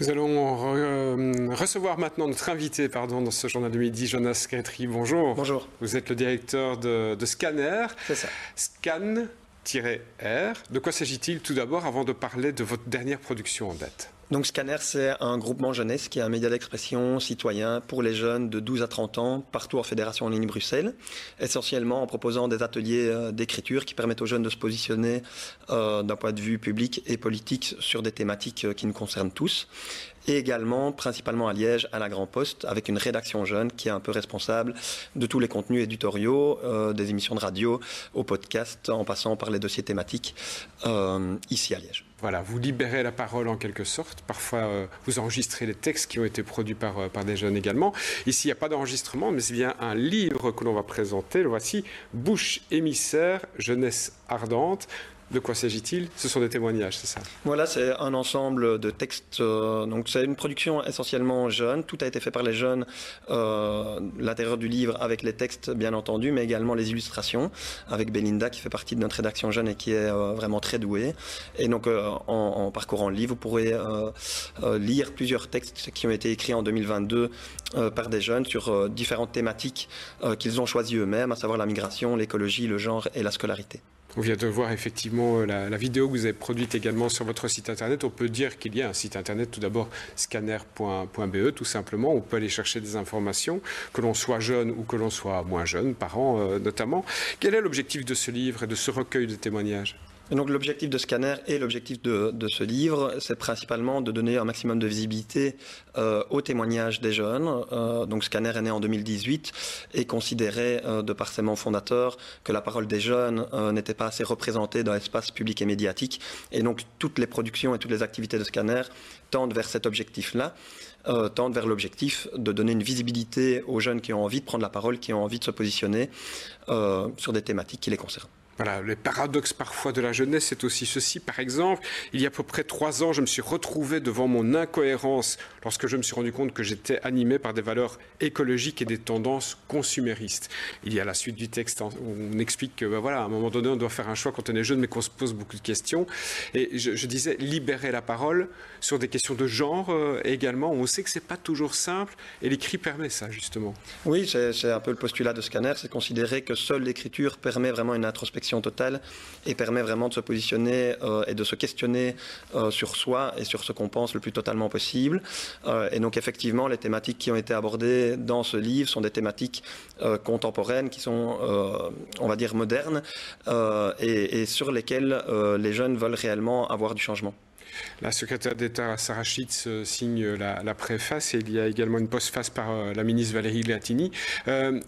Nous allons euh, recevoir maintenant notre invité pardon, dans ce journal de midi, Jonas Gretry. Bonjour. Bonjour. Vous êtes le directeur de, de Scanner. C'est ça. Scan R. De quoi s'agit-il? Tout d'abord avant de parler de votre dernière production en date Scanner, c'est un groupement jeunesse qui est un média d'expression citoyen pour les jeunes de 12 à 30 ans, partout en Fédération en ligne Bruxelles, essentiellement en proposant des ateliers euh, d'écriture qui permettent aux jeunes de se positionner euh, d'un point de vue public et politique sur des thématiques euh, qui nous concernent tous et également principalement à Liège à la Grand Poste avec une rédaction jeune qui est un peu responsable de tous les contenus éditoriaux, des émissions de radio au podcast en passant par les dossiers thématiques ici à Liège. Voilà, vous libérez la parole en quelque sorte. Parfois, euh, vous enregistrez les textes qui ont été produits par, euh, par des jeunes également. Ici, il n'y a pas d'enregistrement, mais c'est bien un livre que l'on va présenter. Le voici, Bouche émissaire, jeunesse ardente. De quoi s'agit-il? Ce sont des témoignages, c'est ça? Voilà, c'est un ensemble de textes. Euh, donc, c'est une production essentiellement jeune. Tout a été fait par les jeunes. Euh, L'intérieur du livre avec les textes, bien entendu, mais également les illustrations avec Belinda qui fait partie de notre rédaction jeune et qui est euh, vraiment très douée. Et donc, en, en, parcourant le livre, vous pourrez lire plusieurs textes qui ont été écrits en 2022 par des jeunes sur différentes thématiques qu'ils ont choisies eux-mêmes, à savoir la migration, l'écologie, le genre et la scolarité. On vient de voir effectivement euh, la, vidéo que vous avez produite également sur votre site internet. On peut dire qu'il y a un site internet, tout d'abord scanner.be, tout simplement. On peut aller chercher des informations, que l'on soit jeune ou que l'on soit moins jeune, parents euh, notamment. Quel est l'objectif de ce livre et de ce recueil de témoignages? L'objectif de Scanner et l'objectif de, ce livre, c'est principalement de donner un maximum de visibilité euh, aux témoignages des jeunes. Euh, donc Scanner est né en 2018 et considérait euh, de par ses membres fondateurs que la parole des jeunes euh, n'était pas assez représentée dans l'espace public et médiatique. Et donc toutes les productions et toutes les activités de Scanner tendent vers cet objectif-là. Euh, tendent vers l'objectif de donner une visibilité aux jeunes qui ont envie de prendre la parole, qui ont envie de se positionner sur des thématiques qui les concernent. Voilà, les paradoxes parfois de la jeunesse, c'est aussi ceci. Par exemple, il y a à peu près trois ans, je me suis retrouvé devant mon incohérence lorsque je me suis rendu compte que j'étais animé par des valeurs écologiques et des tendances consuméristes. Il y a la suite du texte où on explique que, ben voilà, à un moment donné, on doit faire un choix quand on est jeune, mais qu'on se pose beaucoup de questions. Et je, disais, libérer la parole sur des questions de genre euh, également. On sait que c'est pas toujours simple, et l'écrit permet ça, justement. Oui, c'est un peu le postulat de Scanner, c'est considérer que seule l'écriture permet vraiment une introspection totale et permet vraiment de se positionner euh, et de se questionner euh, sur soi et sur ce qu'on pense le plus totalement possible. Euh, et donc effectivement, les thématiques qui ont été abordées dans ce livre sont des thématiques contemporaines qui sont, on va dire, modernes et, sur lesquelles les jeunes veulent réellement avoir du changement. La secrétaire d'État Sarah Schitz euh, signe la, préface et il y a également une postface par euh, la ministre Valérie Latini. Euh,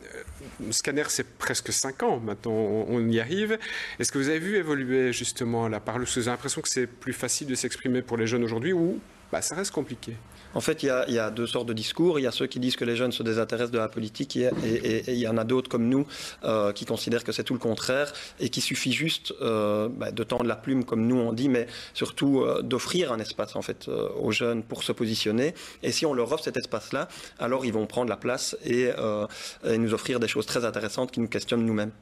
Scanner, c'est presque 5 ans maintenant, on, on y arrive. Est-ce que vous avez vu évoluer justement la parole? Vous avez l'impression que c'est plus facile de s'exprimer pour les jeunes aujourd'hui ou bah, ça reste compliqué. En fait, il y, a, deux sortes de discours. Il y a ceux qui disent que les jeunes se désintéressent de la politique et, il y en a d'autres comme nous euh, qui considèrent que c'est tout le contraire et qu'il suffit juste euh, bah, de tendre la plume comme nous on dit, mais surtout euh, d'offrir un espace en fait aux jeunes pour se positionner. Et si on leur offre cet espace-là, alors ils vont prendre la place et nous offrir des choses très intéressantes qui nous questionnent nous-mêmes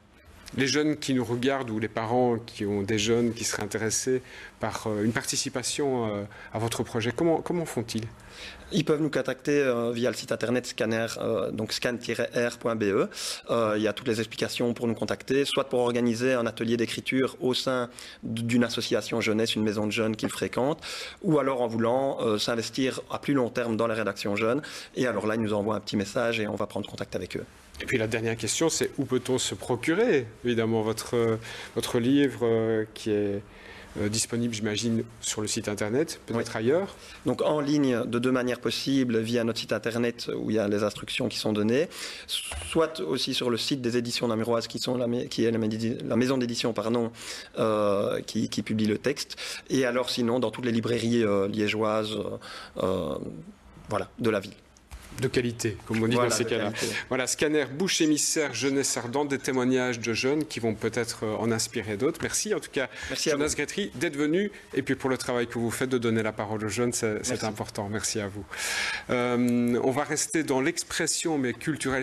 les jeunes qui nous regardent ou les parents qui ont des jeunes qui seraient intéressés par euh, une participation euh, à votre projet, comment, comment font-ils? Ils peuvent nous contacter euh, via le site internet scanner, euh, donc scan-r.be. Euh, il y a toutes les explications pour nous contacter, soit pour organiser un atelier d'écriture au sein d'une association jeunesse, une maison de jeunes qu'ils fréquentent, ou alors en voulant s'investir à plus long terme dans la rédaction jeune. Et alors là, ils nous envoient un petit message et on va prendre contact avec eux. Et puis la dernière question, c'est où peut-on se procurer évidemment votre, votre livre qui est euh, disponible, j'imagine, sur le site internet, peut-être oui. ailleurs Donc en ligne, de deux manières possibles, via notre site internet où il y a les instructions qui sont données, soit aussi sur le site des éditions namuroises qui, sont la, qui est la, la maison d'édition pardon, euh, qui, qui, publie le texte, et alors sinon dans toutes les librairies euh, liégeoises voilà, de la ville de qualité, comme on dit voilà, dans ces cas-là. Voilà, scanner, bouche émissaire, jeunesse ardente, des témoignages de jeunes qui vont peut-être en inspirer d'autres. Merci en tout cas, Merci Jonas Gretry, d'être venu et puis pour le travail que vous faites de donner la parole aux jeunes, c'est important. Merci à vous. Euh, on va rester dans l'expression mais culturelle